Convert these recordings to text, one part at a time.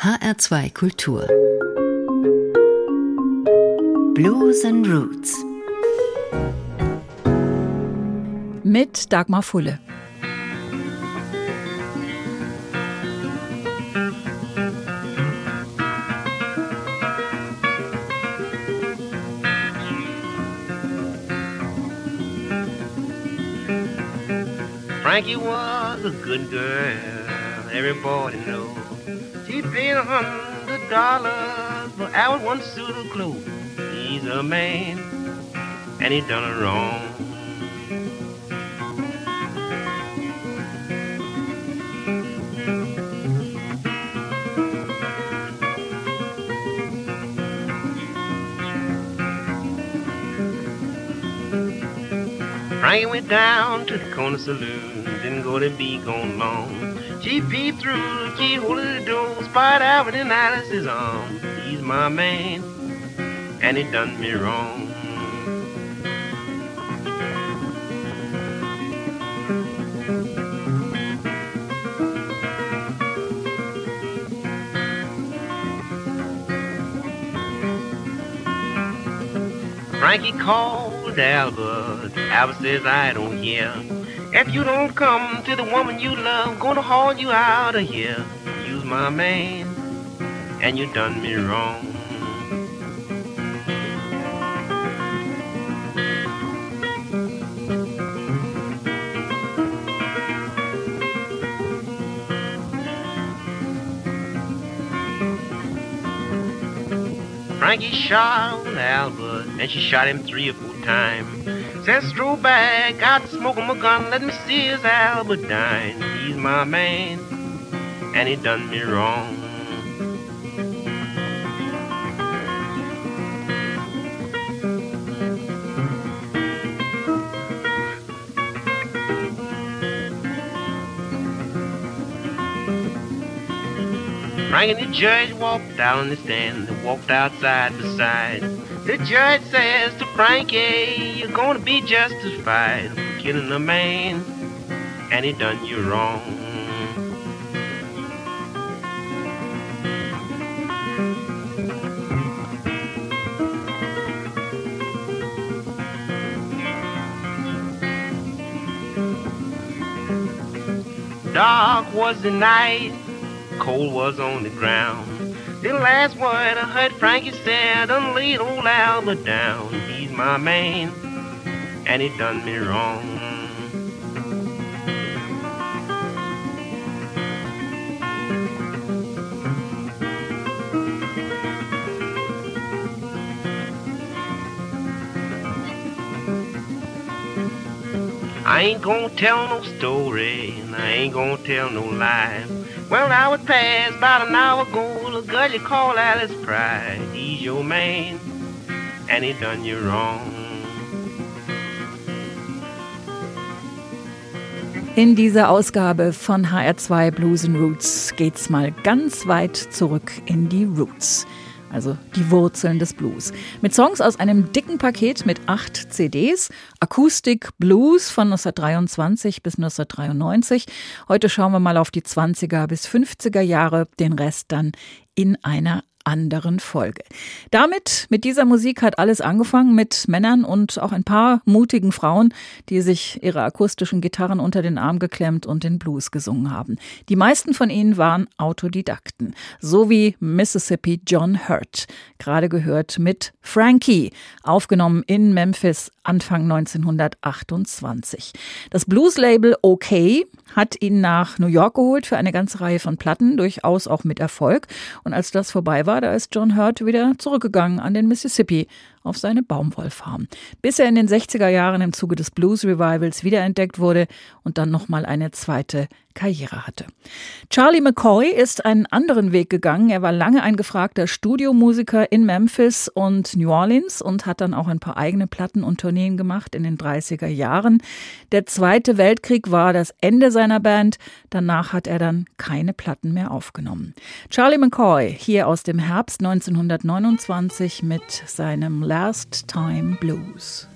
HR2 Kultur Blues and Roots mit Dagmar Fulle. Frankie was a good girl, everybody knows. She paid a hundred dollars for our one suit of clothes. He's a man, and he done her wrong. Frankie went down to the corner saloon, didn't go to be gone long. She peeped through the keyhole of the door, spied Albert in Alice's arms. He's my man, and he done me wrong. Frankie called Albert. Albert says, I don't hear. If you don't come to the woman you love, gonna haul you out of here. You's my man, and you done me wrong. Frankie shot Albert, and she shot him three or four times. Said, stroll back, out smoking a gun, let me see his Albert dine. He's my man, and he done me wrong. Frank and the judge walked down the stand and walked outside beside. The judge says to Frankie, you're gonna be justified for killing a man, and he done you wrong. Dark was the night, cold was on the ground. The last word I heard Frankie said, done laid old Albert down. He's my man, and he done me wrong. I ain't gonna tell no story, and I ain't gonna tell no lie. Well, I was past about an hour ago, the girl you call Alice Pride. He's your man, and he done you wrong. In dieser Ausgabe von HR2 Blues and Roots geht's mal ganz weit zurück in die Roots also die Wurzeln des Blues. Mit Songs aus einem dicken Paket mit acht CDs, Akustik Blues von 1923 bis 1993. Heute schauen wir mal auf die 20er bis 50er Jahre, den Rest dann in einer anderen Folge. Damit, mit dieser Musik hat alles angefangen mit Männern und auch ein paar mutigen Frauen, die sich ihre akustischen Gitarren unter den Arm geklemmt und den Blues gesungen haben. Die meisten von ihnen waren Autodidakten, so wie Mississippi John Hurt, gerade gehört mit Frankie, aufgenommen in Memphis Anfang 1928. Das Blues-Label OK hat ihn nach New York geholt für eine ganze Reihe von Platten, durchaus auch mit Erfolg. Und als das vorbei war, da ist John Hurt wieder zurückgegangen an den Mississippi auf seine Baumwollfarm, bis er in den 60er Jahren im Zuge des Blues Revivals wiederentdeckt wurde und dann nochmal eine zweite Karriere hatte. Charlie McCoy ist einen anderen Weg gegangen. Er war lange ein gefragter Studiomusiker in Memphis und New Orleans und hat dann auch ein paar eigene Platten und Tourneen gemacht in den 30er Jahren. Der Zweite Weltkrieg war das Ende seiner Band. Danach hat er dann keine Platten mehr aufgenommen. Charlie McCoy hier aus dem Herbst 1929 mit seinem Last Time Blues.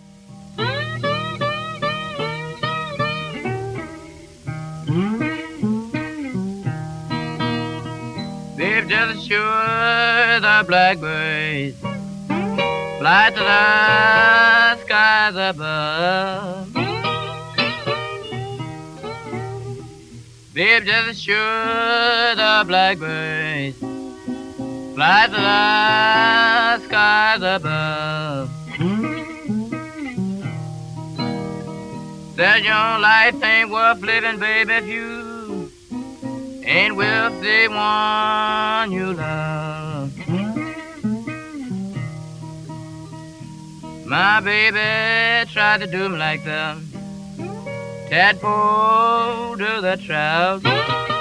just sure the blackbirds fly to the skies above. Babe, just sure the blackbirds fly to the skies above. Said your life ain't worth living, baby, if you ain't with the one you love. My baby tried to do me like the tadpole to the trout.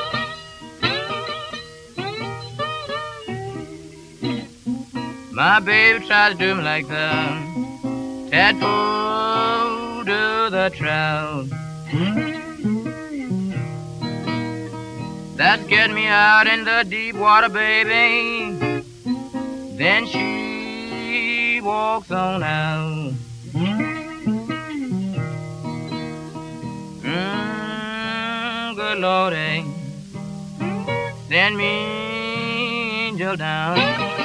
My baby tried to do me like the tadpole to the trout. That's getting me out in the deep water, baby. Then she walks on out. Mm, good Lord, eh? Send me angel down.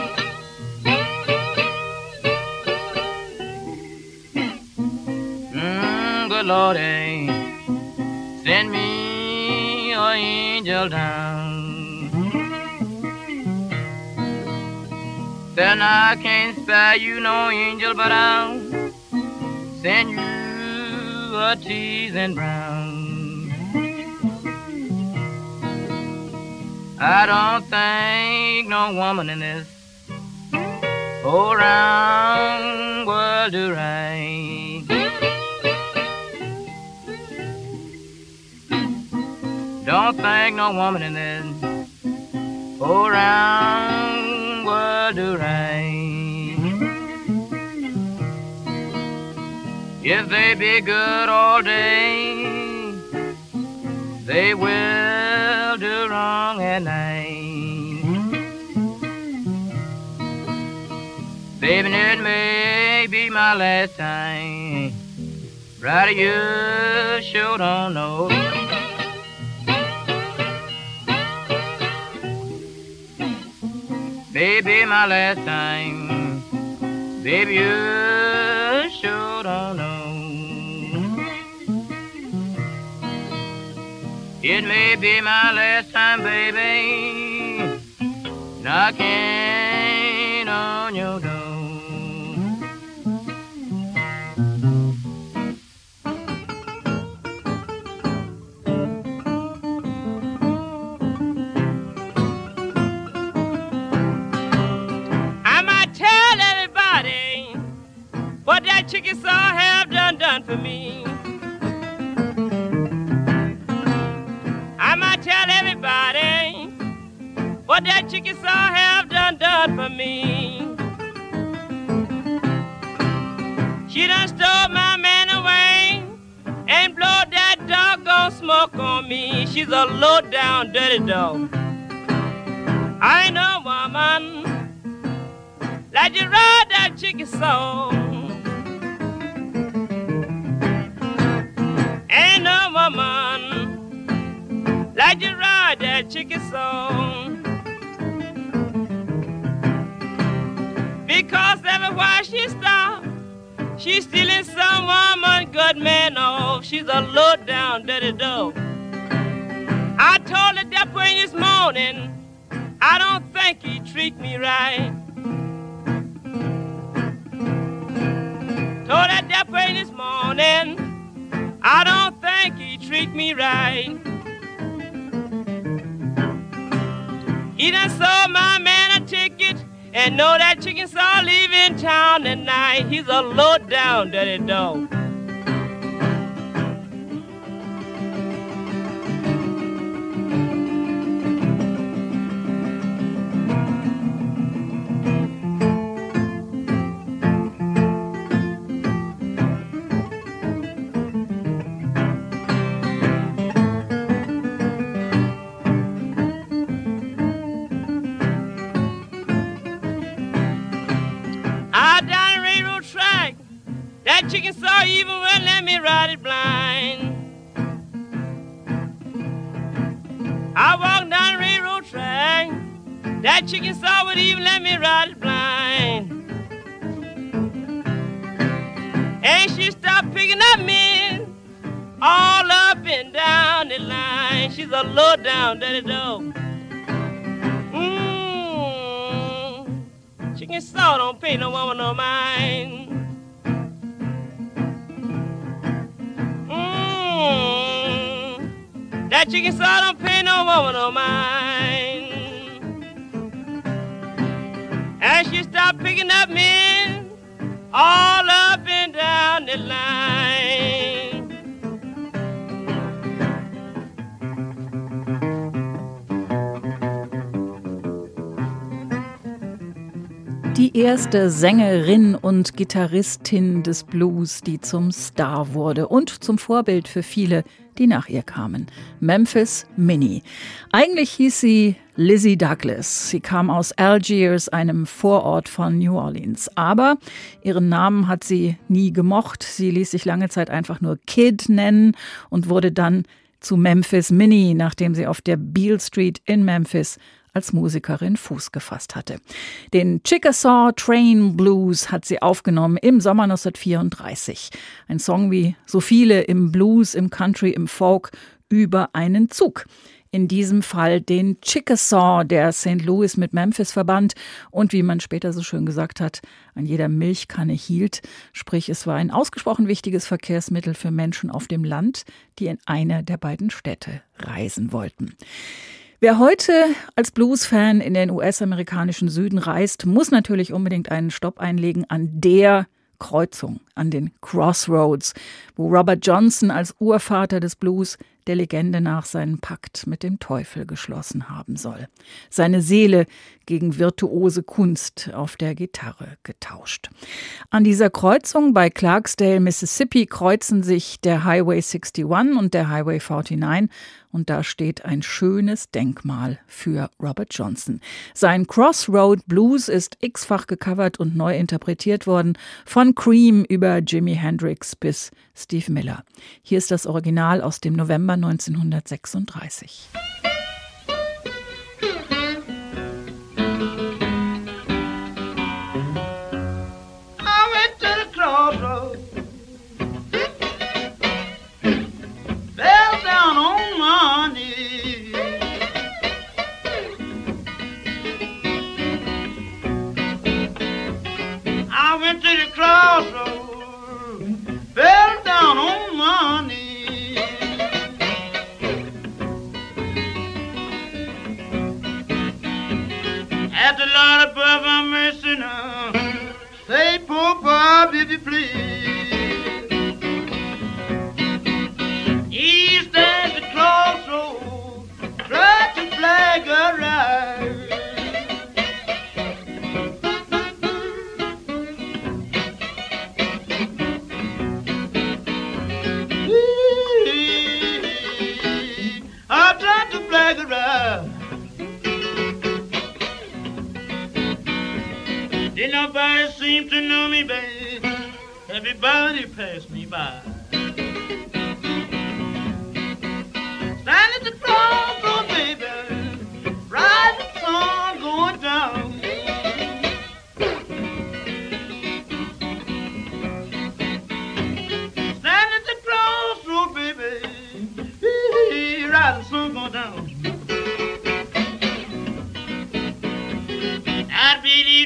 Good Lord, eh? Send me your angel down. Then I can't spare you no angel, but I'll send you a teasing brown. I don't think no woman in this whole round world do right. Don't think no woman in this whole round world do right. If they be good all day, they will do wrong at night. Baby, it may be my last time. Right, you sure don't know. Baby, my last time. Baby, you sure don't know. It may be my last time, baby, knocking what that Chickasaw have done done for me. I might tell everybody what that Chickasaw have done done for me. She done stole my man away and blow that doggone smoke on me. She's a low down dirty dog. I know woman like you ride that chicken ride that chicken song. Because everywhere she stop, she's stealing some woman good man off. She's a low down dirty dog. I told her that way this morning, I don't think he treat me right. Told that way this morning, I don't think he treat me right. He done sold my man a ticket and know that Chickasaw leaving town tonight. He's a low down dirty dog. Blind. I walked down railroad track. That Chickasaw would even let me ride it blind. And she stopped picking up men all up and down the line. She's a low down dirty dog. Mmm. Chickasaw don't pay no woman no mind. That Chickasaw don't pay no woman no mind. And she stopped picking up men all up and down the line. Erste Sängerin und Gitarristin des Blues, die zum Star wurde und zum Vorbild für viele, die nach ihr kamen. Memphis Minnie. Eigentlich hieß sie Lizzie Douglas. Sie kam aus Algiers, einem Vorort von New Orleans. Aber ihren Namen hat sie nie gemocht. Sie ließ sich lange Zeit einfach nur Kid nennen und wurde dann zu Memphis Minnie, nachdem sie auf der Beale Street in Memphis als Musikerin Fuß gefasst hatte. Den Chickasaw Train Blues hat sie aufgenommen im Sommer 1934. Ein Song wie so viele im Blues, im Country, im Folk über einen Zug in diesem Fall den Chickasaw, der St. Louis mit Memphis verband und wie man später so schön gesagt hat, an jeder Milchkanne hielt. Sprich, es war ein ausgesprochen wichtiges Verkehrsmittel für Menschen auf dem Land, die in eine der beiden Städte reisen wollten. Wer heute als Blues-Fan in den US-amerikanischen Süden reist, muss natürlich unbedingt einen Stopp einlegen an der Kreuzung, an den Crossroads, wo Robert Johnson als Urvater des Blues der Legende nach seinen Pakt mit dem Teufel geschlossen haben soll. Seine Seele gegen virtuose Kunst auf der Gitarre getauscht. An dieser Kreuzung bei Clarksdale, Mississippi, kreuzen sich der Highway 61 und der Highway 49 und da steht ein schönes Denkmal für Robert Johnson. Sein Crossroad Blues ist x-fach gecovert und neu interpretiert worden, von Cream über Jimi Hendrix bis Steve Miller. Hier ist das Original aus dem November 1936. of a mercenary.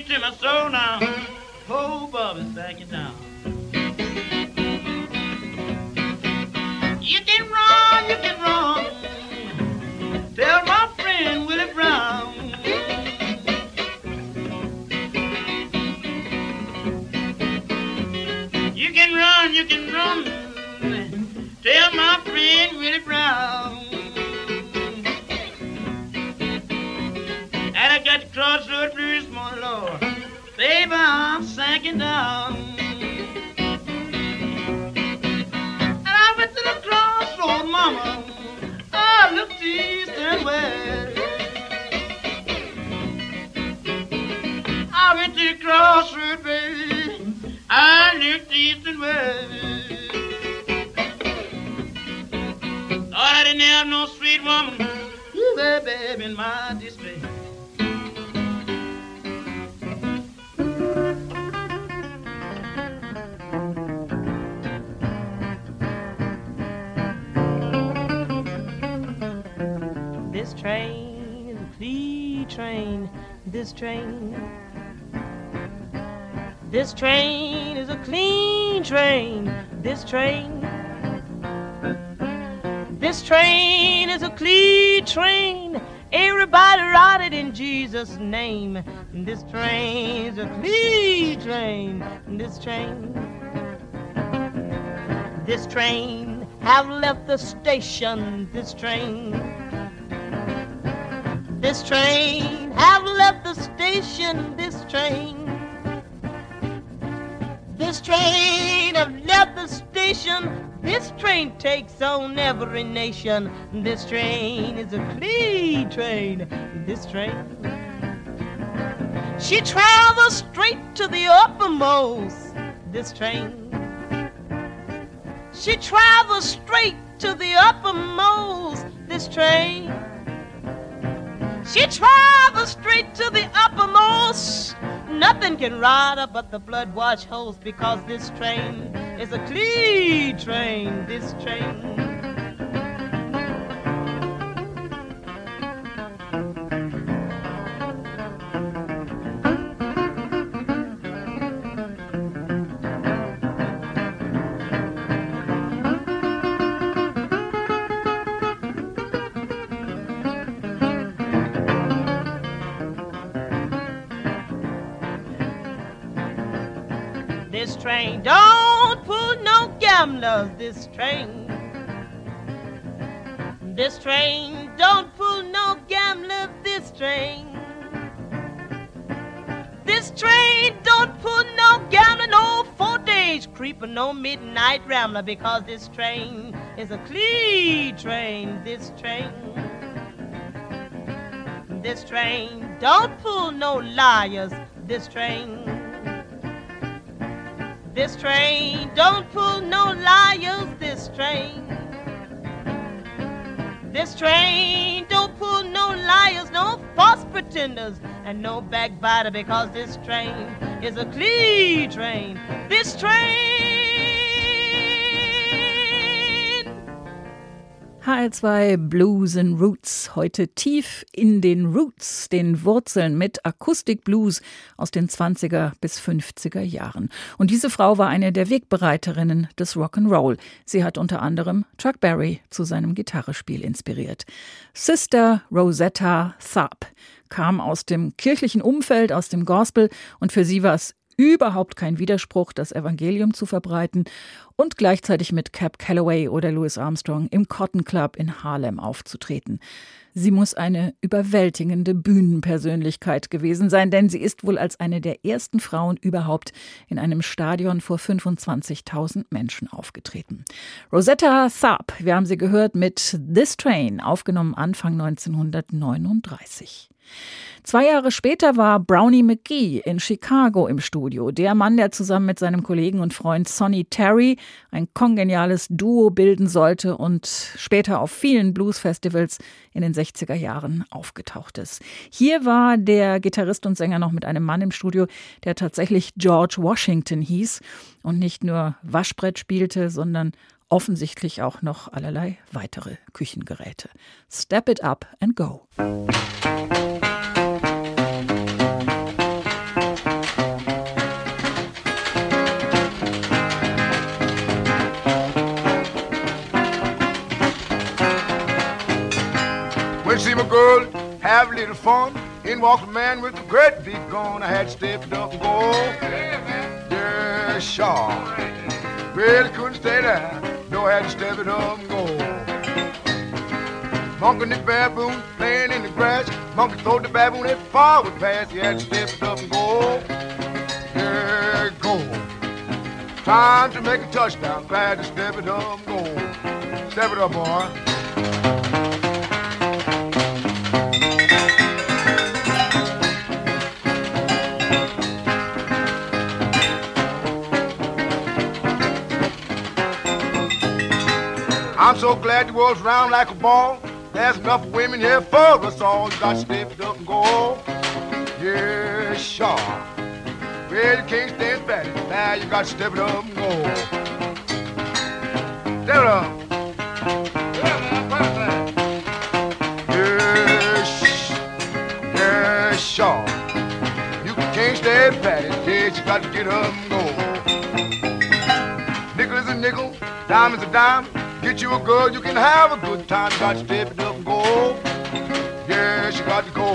Have no sweet woman, you there, babe, in my despair. This train is a flea train. This train. This train is a clean train. This train. This train is a clean train. Everybody ride it in Jesus' name. This train is a clean train. This train. This train have left the station. This train. This train have left the station. This train. This train have left the station. This train takes on every nation. This train is a clean train. This train. She travels straight to the uppermost. This train. She travels straight to the uppermost. This train. She travels straight to the uppermost. Nothing can ride her but the blood wash hose because this train is a clean train. This train. This train don't pull no gamblers. This train. This train don't pull no gamblers. This train. This train don't pull no gambler, no four days creeper, no midnight rambler, because this train is a clean train. This train. This train don't pull no liars. This train. This train don't pull no liars. This train. This train don't pull no liars, no false pretenders, and no backbiter because this train is a clean train. This train. HR2 Blues and Roots, heute tief in den Roots, den Wurzeln mit Akustikblues aus den 20er bis 50er Jahren. Und diese Frau war eine der Wegbereiterinnen des Rock'n'Roll. Sie hat unter anderem Chuck Berry zu seinem Gitarrespiel inspiriert. Sister Rosetta Tharpe kam aus dem kirchlichen Umfeld, aus dem Gospel und für sie war es überhaupt kein Widerspruch, das Evangelium zu verbreiten und gleichzeitig mit Cap Calloway oder Louis Armstrong im Cotton Club in Harlem aufzutreten. Sie muss eine überwältigende Bühnenpersönlichkeit gewesen sein, denn sie ist wohl als eine der ersten Frauen überhaupt in einem Stadion vor 25.000 Menschen aufgetreten. Rosetta Tharpe, wir haben sie gehört mit This Train, aufgenommen Anfang 1939. Zwei Jahre später war Brownie McGee in Chicago im Studio. Der Mann, der zusammen mit seinem Kollegen und Freund Sonny Terry ein kongeniales Duo bilden sollte und später auf vielen Bluesfestivals in den 60er Jahren aufgetaucht ist. Hier war der Gitarrist und Sänger noch mit einem Mann im Studio, der tatsächlich George Washington hieß und nicht nur Waschbrett spielte, sondern offensichtlich auch noch allerlei weitere Küchengeräte. Step it up and go. Have a little fun, in walks a man with a great big gun. I had to step it up and go. Yeah, sure. Well, I couldn't stay there. No, I had to step it up and go. Monkey and the baboon playing in the grass. Monkey told the baboon that far would pass. He had to step it up and go. Yeah, go. Time to make a touchdown. Glad to step it up and go. Step it up, boy. I'm so glad the world's round like a ball. There's enough women here for us all. You got stepped up and go. Yeah, sure. Well, you can't stand back. Now you got stepped up and go. Step it up. Yeah, sure. You can't stand pat it, you got to get up and go. Nickel is a nickel, dime is a dime. Get you a girl, you can have a good time. Got to step it up and go. Yeah, she got to go.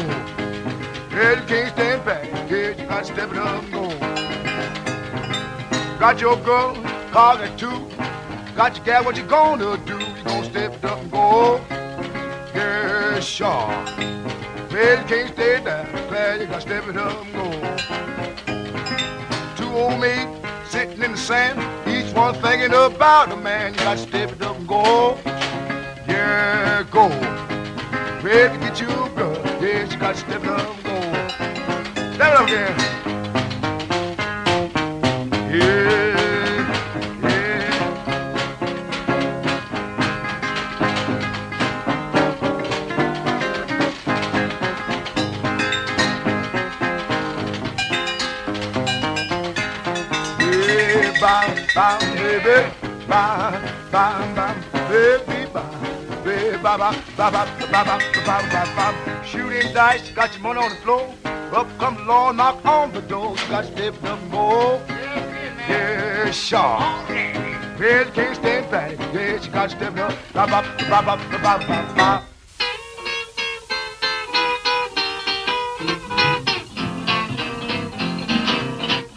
Yeah, you can't stand back. Yeah, you got to step it up and go. Got your girl, car at two. Got your gal, what you gonna do? You gonna step it up and go? Yeah, sure. Well, you can't stay down. Glad you gotta step it up and go. Two old maids sitting in the sand, one thinking about a man. You gotta step it up and go. Yeah, go. Well, to get you girl, yeah, you gotta step it up and go. Step it up again. Yeah. Bam, bam, bam, baby, bam, baby, bam, bam, bam, bam, bam, bam, bam, bam, bam. Shooting dice, got your money on the floor. Up come law, knock on the door. Got to step up go. Yeah, sure. Well, can't stand Patty. Yeah, you got to step up. Bam, bam, bam, bam, bam, bam, bam.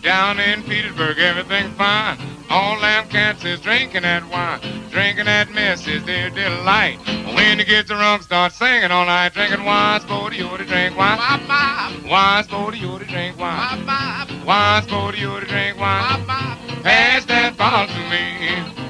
Down in Petersburg, everything fine. All them cats is drinking that wine. Drinking that mess is their delight. When you get drunk, start singing all night. Drinking wine, sporty, you to drink wine. Wine, sporty, you to drink wine. Wine, sporty, you to drink wine. Pass that bottle to me.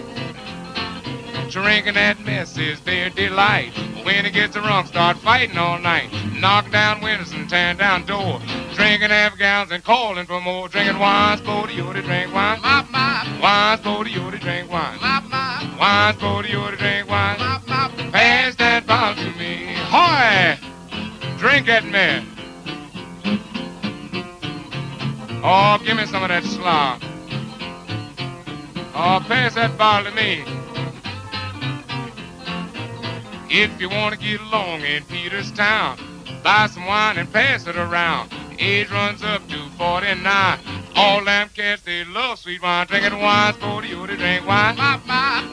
Drinking that mess is their delight. When it gets drunk, start fighting all night. Knock down windows and tear down doors. Drinking half gallons and calling for more. Drinking wine, sporty, you to drink wine. Wine, sporty, you to drink wine. Wine, sporty, you to drink wine. Pass that bottle to me. Hoy! Drink that mess. Oh, give me some of that slop. Oh, pass that bottle to me. If you want to get along in Peterstown, buy some wine and pass it around. Age runs up to 49. All them cats, they love sweet wine. Drinking wine, sporty, you to drink wine.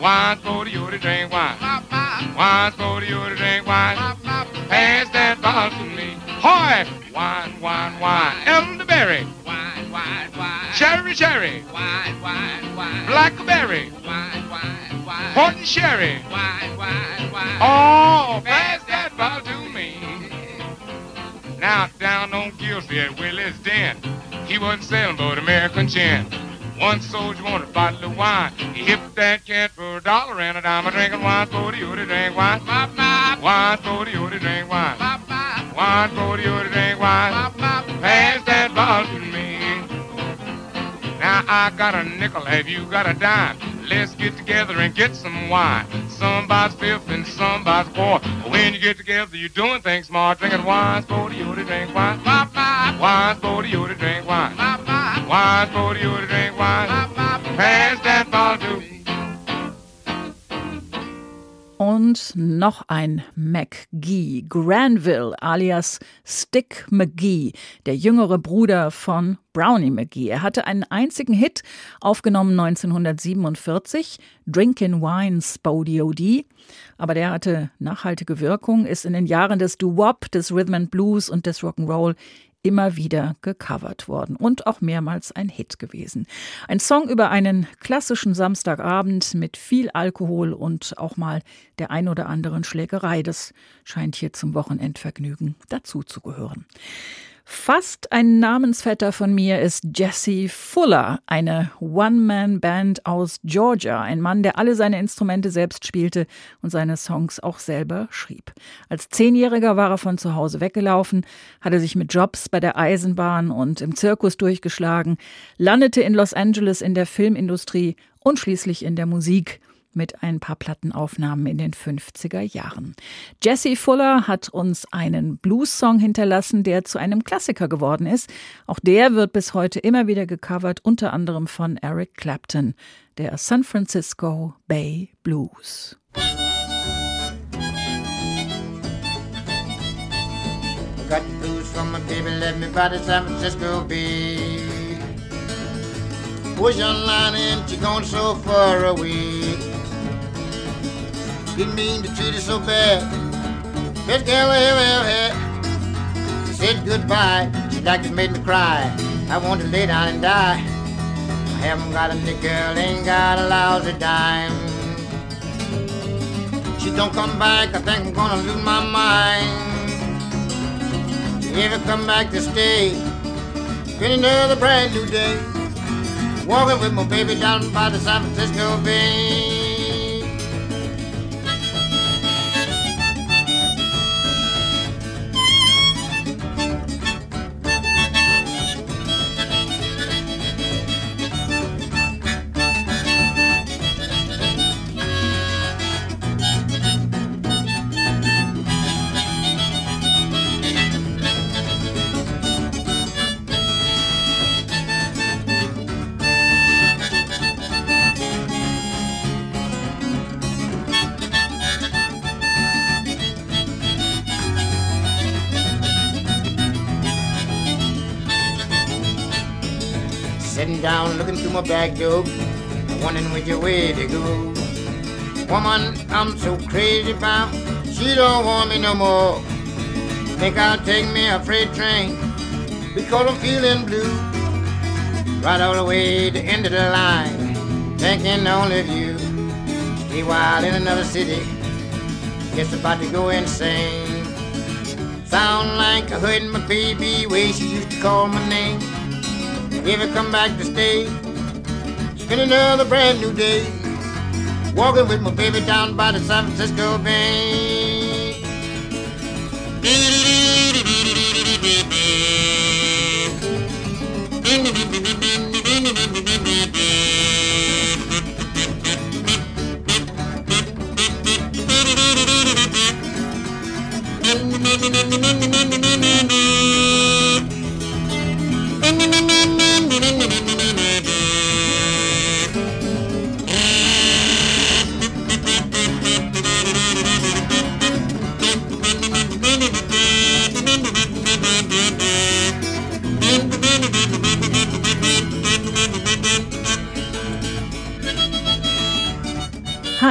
Wine, sporty, you to drink wine. Wine, sporty, you to drink wine. Pass that bottle to me. Hoy! Wine, wine, wine. Elderberry. Wine, wine, wine. Cherry, cherry. Wine, wine, wine. Blackberry. Port and sherry. Oh, pass that bottle to me. Now down on Gillsby at Willie's Den, he wasn't selling but American gin. One soldier wanted a bottle of wine. He hipped that cat for a dollar and a dime. A drinking wine for the to drink wine. Wine for the to drink wine. Wine for the to drink wine. Pass that bottle to me. Now I got a nickel, have you got a dime? Let's get together and get some wine. Some buys fifth and some buys four. When you get together, you're doing things smart. Drinking wine, sporty, you to drink wine. Wine, sporty, you to drink wine. Wine, sporty, you to drink wine. Pass that bottle to me. Und noch ein McGee, Granville alias Stick McGee, der jüngere Bruder von Brownie McGee. Er hatte einen einzigen Hit, aufgenommen 1947, Drinkin' Wine Spodio D. Aber der hatte nachhaltige Wirkung, ist in den Jahren des Doo-Wop, des Rhythm and Blues und des Rock'n'Roll immer wieder gecovert worden und auch mehrmals ein Hit gewesen. Ein Song über einen klassischen Samstagabend mit viel Alkohol und auch mal der ein oder anderen Schlägerei. Das scheint hier zum Wochenendvergnügen dazu zu gehören. Fast ein Namensvetter von mir ist Jesse Fuller, eine One-Man-Band aus Georgia. Ein Mann, der alle seine Instrumente selbst spielte und seine Songs auch selber schrieb. Als Zehnjähriger war er von zu Hause weggelaufen, hatte sich mit Jobs bei der Eisenbahn und im Zirkus durchgeschlagen, landete in Los Angeles in der Filmindustrie und schließlich in der Musik mit ein paar Plattenaufnahmen in den 50er Jahren. Jesse Fuller hat uns einen Blues-Song hinterlassen, der zu einem Klassiker geworden ist. Auch der wird bis heute immer wieder gecovert, unter anderem von Eric Clapton, der San Francisco Bay Blues. Got the blues from my baby, left me by the San Francisco Bay. Push on line and she gone so far away. Didn't mean to treat her so bad. Best girl I ever, ever had. She said goodbye. She like it made me cry. I want to lay down and die. I haven't got a nickel, ain't got a lousy dime. She don't come back, I think I'm gonna lose my mind. She come back to stay, been another brand new day. Walking with my baby down by the San Francisco Bay. My bag, Joe, wondering which way to go. Woman, I'm so crazy about, she don't want me no more. Think I'll take me a freight train because I'm feeling blue. Right all the way to the end of the line, thinking only of you. Stay wild in another city, just about to go insane. Sound like I heard my baby way she used to call my name. If Ever come back to stay? Spend another brand new day. Walking with my baby down by the San Francisco Bay.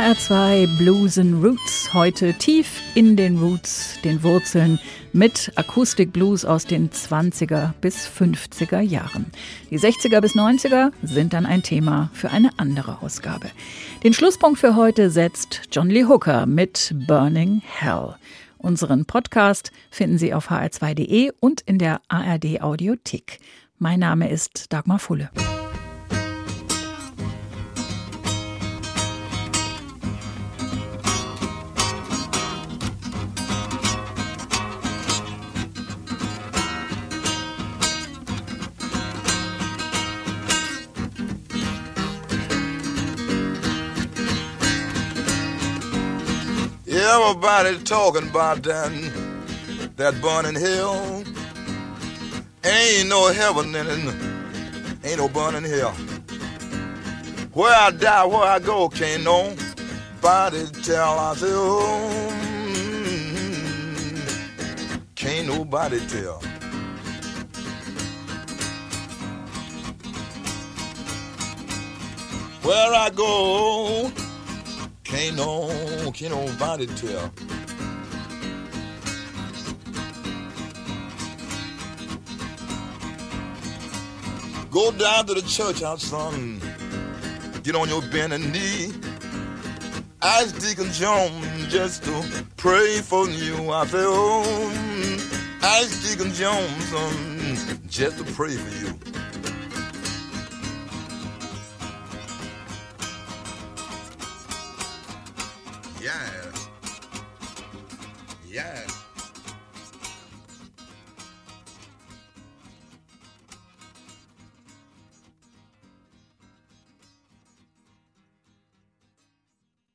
HR2 Blues and Roots, heute tief in den Roots, den Wurzeln, mit Akustikblues aus den 20er bis 50er Jahren. Die 60er bis 90er sind dann ein Thema für eine andere Ausgabe. Den Schlusspunkt für heute setzt John Lee Hooker mit Burning Hell. Unseren Podcast finden Sie auf hr2.de und in der ARD Audiothek. Mein Name ist Dagmar Fulle. Everybody talking about that, that burning hell. Ain't no heaven in it, ain't no burning hell. Where I die, where I go, can't nobody tell. I say, oh, can't nobody tell. Where I go, can't no, can't nobody tell. Go down to the church house, son. Get on your bending knee. Ask Deacon Jones just to pray for you. I say, oh, ask Deacon Jones, son, just to pray for you.